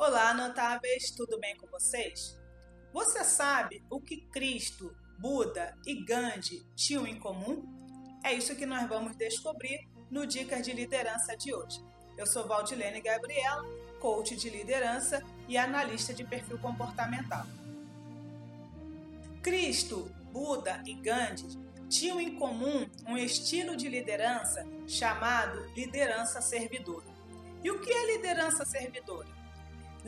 Olá, notáveis, tudo bem com vocês? Você sabe o que Cristo, Buda e Gandhi tinham em comum? É isso que nós vamos descobrir no Dicas de Liderança de hoje. Eu sou Valdilene Gabriela, coach de liderança e analista de perfil comportamental. Cristo, Buda e Gandhi tinham em comum um estilo de liderança chamado liderança servidora. E o que é liderança servidora?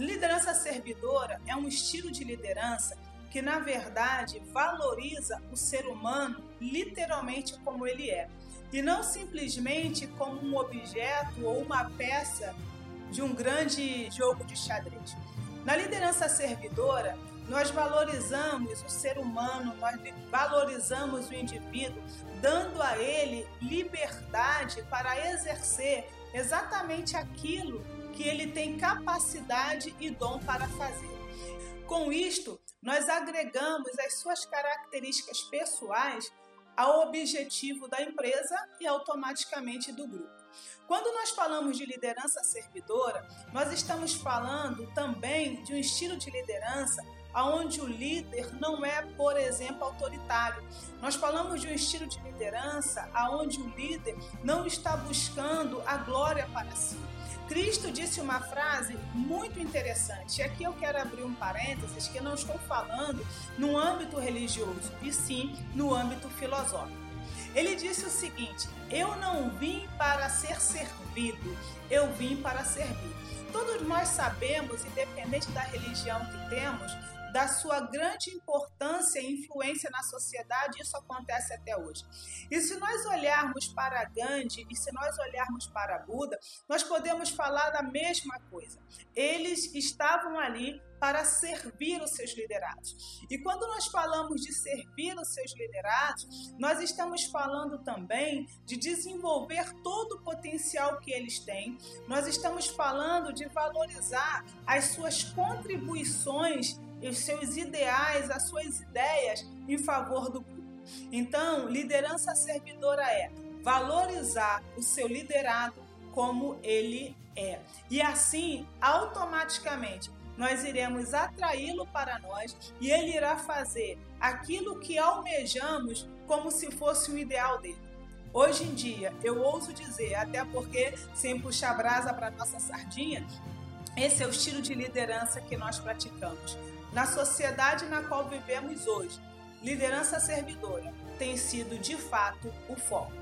Liderança servidora é um estilo de liderança que, na verdade, valoriza o ser humano literalmente como ele é, e não simplesmente como um objeto ou uma peça de um grande jogo de xadrez. Na liderança servidora, nós valorizamos o ser humano, nós valorizamos o indivíduo, dando a ele liberdade para exercer exatamente aquilo que ele tem capacidade e dom para fazer. Com isto, nós agregamos as suas características pessoais ao objetivo da empresa e automaticamente do grupo. Quando nós falamos de liderança servidora, nós estamos falando também de um estilo de liderança onde o líder não é, por exemplo, autoritário. Nós falamos de um estilo de liderança onde o líder não está buscando a glória para si. Cristo disse uma frase muito interessante. E aqui eu quero abrir um parênteses que eu não estou falando no âmbito religioso, e sim no âmbito filosófico. Ele disse o seguinte: Eu não vim para ser servido, eu vim para servir. Todos nós sabemos, independente da religião que temos, da sua grande importância e influência na sociedade, isso acontece até hoje. E se nós olharmos para Gandhi e se nós olharmos para Buda, nós podemos falar da mesma coisa. Eles estavam ali para servir os seus liderados. E quando nós falamos de servir os seus liderados, nós estamos falando também de desenvolver todo o potencial que eles têm. Nós estamos falando de valorizar as suas contribuições os seus ideais, as suas ideias em favor do grupo. Então, liderança servidora é valorizar o seu liderado como ele é. E assim, automaticamente, nós iremos atraí-lo para nós e ele irá fazer aquilo que almejamos como se fosse o ideal dele. Hoje em dia, eu ouso dizer, até porque sem puxar brasa para nossa sardinha, esse é o estilo de liderança que nós praticamos. Na sociedade na qual vivemos hoje, liderança servidora tem sido de fato o foco.